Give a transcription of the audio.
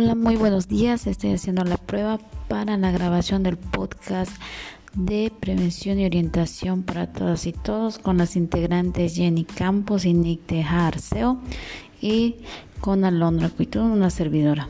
Hola, muy buenos días. Estoy haciendo la prueba para la grabación del podcast de prevención y orientación para todas y todos con las integrantes Jenny Campos y Nick de Arceo y con Alondra Cuitún, una servidora.